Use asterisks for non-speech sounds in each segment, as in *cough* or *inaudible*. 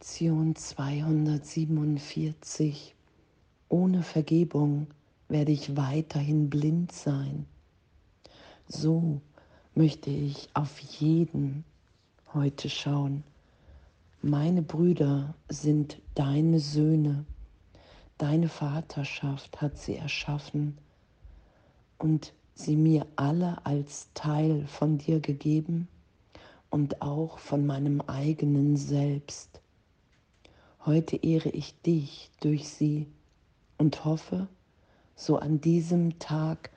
Lektion 247. Ohne Vergebung werde ich weiterhin blind sein. So möchte ich auf jeden heute schauen. Meine Brüder sind deine Söhne. Deine Vaterschaft hat sie erschaffen und sie mir alle als Teil von dir gegeben und auch von meinem eigenen Selbst. Heute ehre ich dich durch sie und hoffe, so an diesem Tag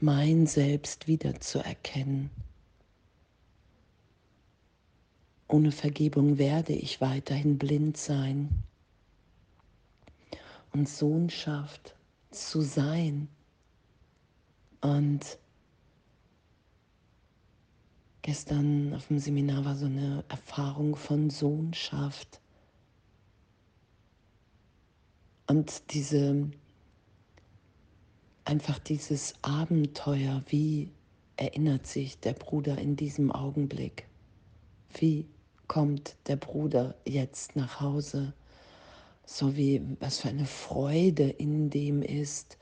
mein Selbst wiederzuerkennen. Ohne Vergebung werde ich weiterhin blind sein. Und Sohnschaft zu sein und Gestern auf dem Seminar war so eine Erfahrung von Sohnschaft. Und diese, einfach dieses Abenteuer, wie erinnert sich der Bruder in diesem Augenblick? Wie kommt der Bruder jetzt nach Hause? So wie, was für eine Freude in dem ist,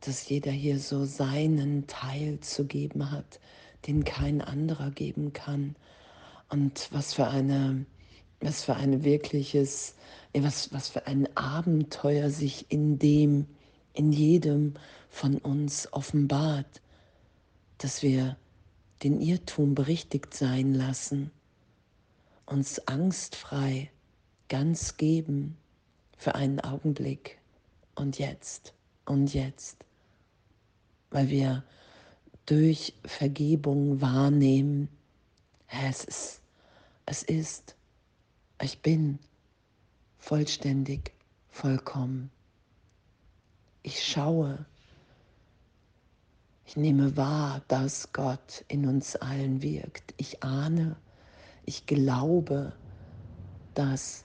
dass jeder hier so seinen Teil zu geben hat, den kein anderer geben kann. Und was für eine, was für ein wirkliches, was, was für ein Abenteuer sich in dem, in jedem von uns offenbart, dass wir den Irrtum berichtigt sein lassen, uns angstfrei ganz geben für einen Augenblick und jetzt und jetzt, weil wir durch Vergebung wahrnehmen, es ist, es ist, ich bin vollständig, vollkommen. Ich schaue, ich nehme wahr, dass Gott in uns allen wirkt. Ich ahne, ich glaube, dass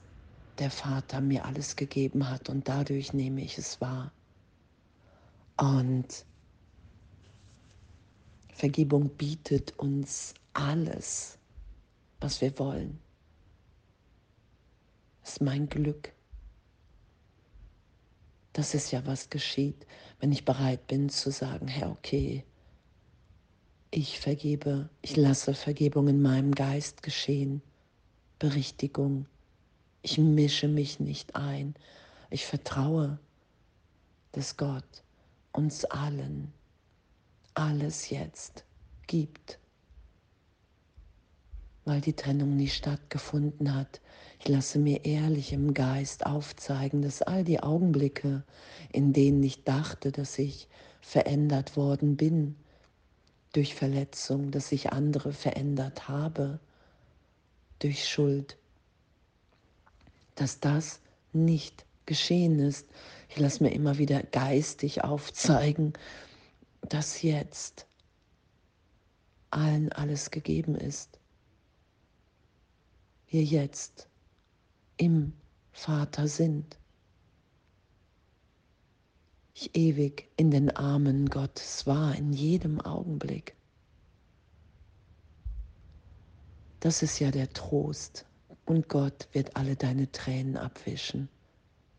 der Vater mir alles gegeben hat und dadurch nehme ich es wahr. Und Vergebung bietet uns alles, was wir wollen. Ist mein Glück. Das ist ja, was geschieht, wenn ich bereit bin zu sagen, Herr, okay, ich vergebe, ich lasse Vergebung in meinem Geist geschehen, Berichtigung. Ich mische mich nicht ein. Ich vertraue, dass Gott uns allen alles jetzt gibt, weil die Trennung nicht stattgefunden hat. Ich lasse mir ehrlich im Geist aufzeigen, dass all die Augenblicke, in denen ich dachte, dass ich verändert worden bin, durch Verletzung, dass ich andere verändert habe, durch Schuld, dass das nicht geschehen ist. Ich lasse mir immer wieder geistig aufzeigen, dass jetzt allen alles gegeben ist. Wir jetzt im Vater sind. Ich ewig in den Armen Gottes war, in jedem Augenblick. Das ist ja der Trost. Und Gott wird alle deine Tränen abwischen,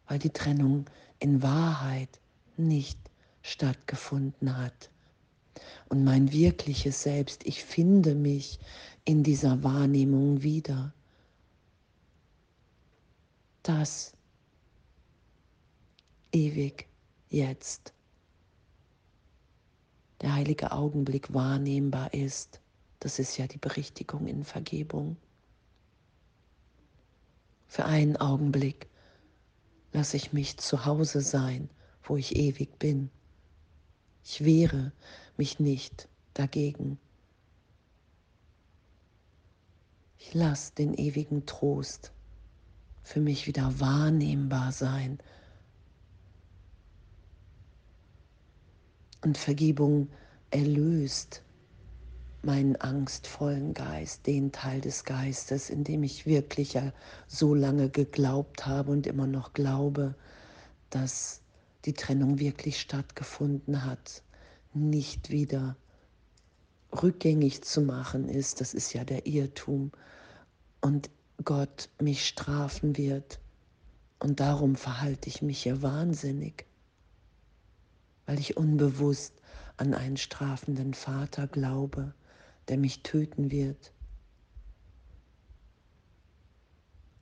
weil die Trennung in Wahrheit nicht stattgefunden hat. Und mein wirkliches Selbst, ich finde mich in dieser Wahrnehmung wieder. Das ewig jetzt der heilige Augenblick wahrnehmbar ist. Das ist ja die Berichtigung in Vergebung. Für einen Augenblick lasse ich mich zu Hause sein, wo ich ewig bin. Ich wehre mich nicht dagegen. Ich lasse den ewigen Trost für mich wieder wahrnehmbar sein. Und Vergebung erlöst meinen angstvollen Geist, den Teil des Geistes, in dem ich wirklich so lange geglaubt habe und immer noch glaube, dass die Trennung wirklich stattgefunden hat, nicht wieder rückgängig zu machen ist, das ist ja der Irrtum. Und Gott mich strafen wird. Und darum verhalte ich mich hier wahnsinnig, weil ich unbewusst an einen strafenden Vater glaube, der mich töten wird.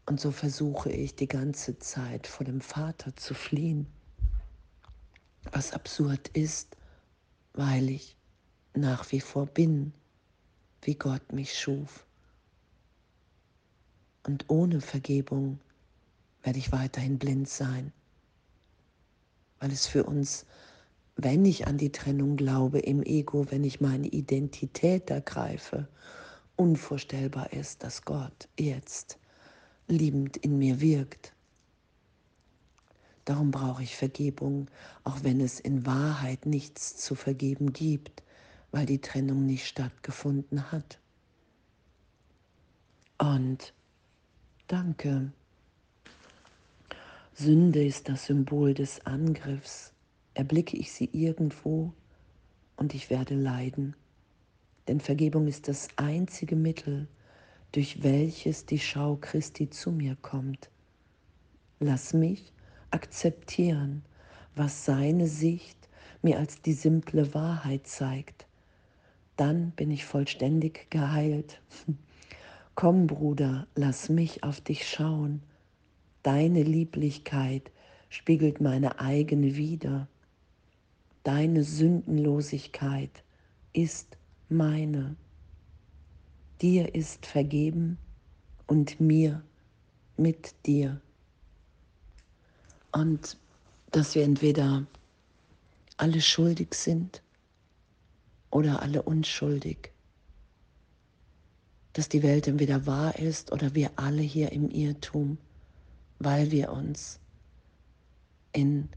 Und so versuche ich die ganze Zeit vor dem Vater zu fliehen, was absurd ist, weil ich nach wie vor bin, wie Gott mich schuf. Und ohne Vergebung werde ich weiterhin blind sein, weil es für uns, wenn ich an die Trennung glaube im Ego, wenn ich meine Identität ergreife, unvorstellbar ist, dass Gott jetzt liebend in mir wirkt. Darum brauche ich Vergebung, auch wenn es in Wahrheit nichts zu vergeben gibt, weil die Trennung nicht stattgefunden hat. Und danke. Sünde ist das Symbol des Angriffs. Erblicke ich sie irgendwo und ich werde leiden. Denn Vergebung ist das einzige Mittel, durch welches die Schau Christi zu mir kommt. Lass mich akzeptieren, was seine Sicht mir als die simple Wahrheit zeigt. Dann bin ich vollständig geheilt. *laughs* Komm, Bruder, lass mich auf dich schauen. Deine Lieblichkeit spiegelt meine eigene wider. Deine Sündenlosigkeit ist meine. Dir ist vergeben und mir mit dir. Und dass wir entweder alle schuldig sind oder alle unschuldig. Dass die Welt entweder wahr ist oder wir alle hier im Irrtum, weil wir uns in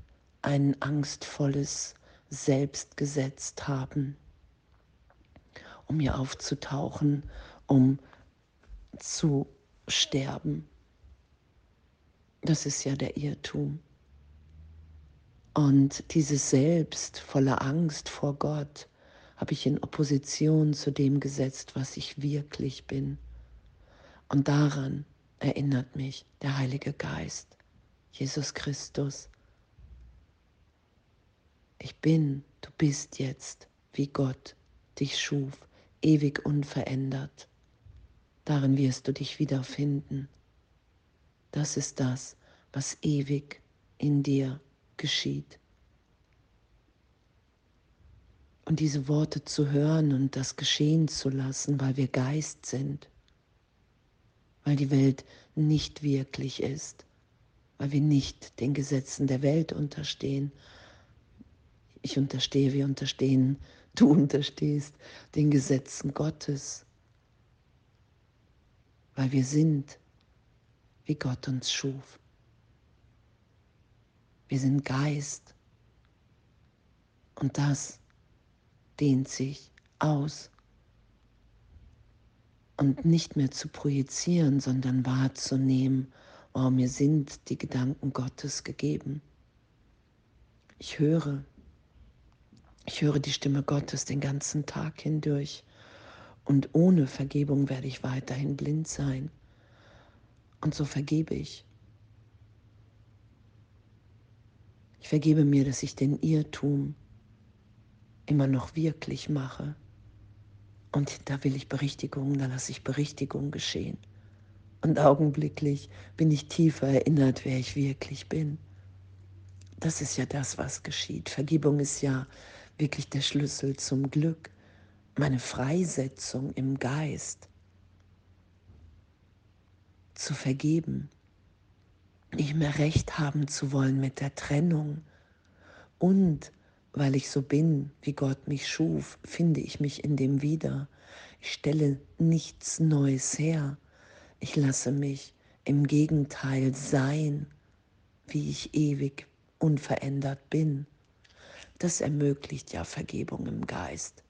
ein angstvolles Selbst gesetzt haben, um hier aufzutauchen, um zu sterben. Das ist ja der Irrtum. Und dieses Selbst voller Angst vor Gott habe ich in Opposition zu dem gesetzt, was ich wirklich bin. Und daran erinnert mich der Heilige Geist, Jesus Christus. Ich bin, du bist jetzt, wie Gott dich schuf, ewig unverändert. Darin wirst du dich wiederfinden. Das ist das, was ewig in dir geschieht. Und diese Worte zu hören und das geschehen zu lassen, weil wir Geist sind, weil die Welt nicht wirklich ist, weil wir nicht den Gesetzen der Welt unterstehen. Ich unterstehe, wir unterstehen, *laughs* du unterstehst den Gesetzen Gottes, weil wir sind wie Gott uns schuf. Wir sind Geist. Und das dehnt sich aus. Und nicht mehr zu projizieren, sondern wahrzunehmen, oh, mir sind die Gedanken Gottes gegeben. Ich höre, ich höre die Stimme Gottes den ganzen Tag hindurch. Und ohne Vergebung werde ich weiterhin blind sein. Und so vergebe ich. Ich vergebe mir, dass ich den Irrtum immer noch wirklich mache. Und da will ich Berichtigung, da lasse ich Berichtigung geschehen. Und augenblicklich bin ich tiefer erinnert, wer ich wirklich bin. Das ist ja das, was geschieht. Vergebung ist ja wirklich der Schlüssel zum Glück, meine Freisetzung im Geist zu vergeben, nicht mehr recht haben zu wollen mit der Trennung. Und weil ich so bin, wie Gott mich schuf, finde ich mich in dem wieder. Ich stelle nichts Neues her. Ich lasse mich im Gegenteil sein, wie ich ewig unverändert bin. Das ermöglicht ja Vergebung im Geist.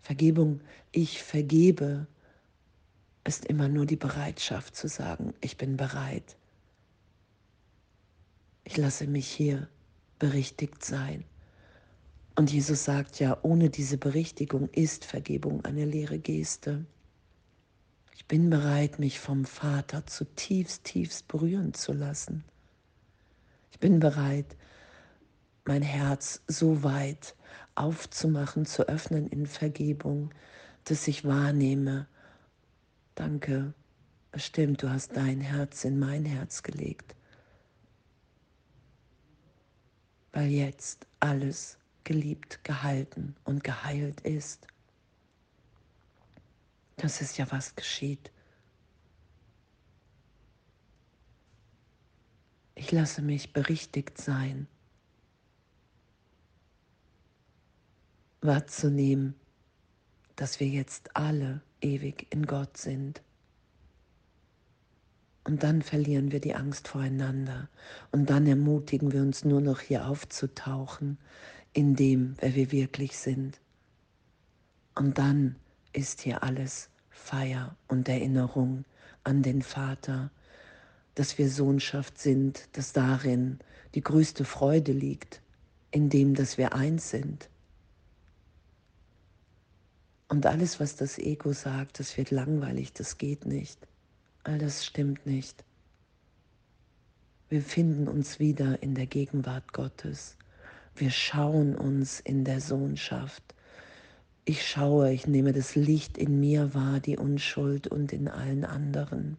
Vergebung, ich vergebe, ist immer nur die Bereitschaft zu sagen, ich bin bereit. Ich lasse mich hier berichtigt sein. Und Jesus sagt ja, ohne diese Berichtigung ist Vergebung eine leere Geste. Ich bin bereit, mich vom Vater zutiefst, tiefst berühren zu lassen. Ich bin bereit, mein Herz so weit aufzumachen, zu öffnen in Vergebung, dass ich wahrnehme, danke, es stimmt, du hast dein Herz in mein Herz gelegt, weil jetzt alles geliebt, gehalten und geheilt ist. Das ist ja, was geschieht. Ich lasse mich berichtigt sein, wahrzunehmen, dass wir jetzt alle ewig in Gott sind. Und dann verlieren wir die Angst voreinander. Und dann ermutigen wir uns nur noch hier aufzutauchen in dem, wer wir wirklich sind. Und dann ist hier alles Feier und Erinnerung an den Vater, dass wir Sohnschaft sind, dass darin die größte Freude liegt, in dem, dass wir eins sind. Und alles, was das Ego sagt, das wird langweilig, das geht nicht. All das stimmt nicht. Wir finden uns wieder in der Gegenwart Gottes. Wir schauen uns in der Sohnschaft. Ich schaue, ich nehme das Licht in mir wahr, die Unschuld und in allen anderen.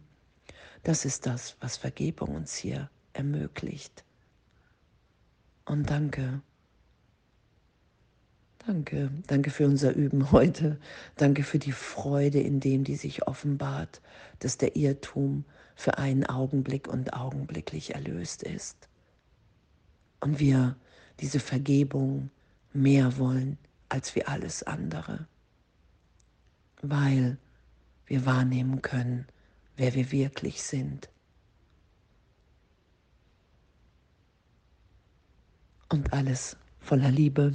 Das ist das, was Vergebung uns hier ermöglicht. Und danke. Danke, danke für unser Üben heute. Danke für die Freude in dem, die sich offenbart, dass der Irrtum für einen Augenblick und augenblicklich erlöst ist. Und wir diese Vergebung mehr wollen als wie alles andere, weil wir wahrnehmen können, wer wir wirklich sind. Und alles voller Liebe.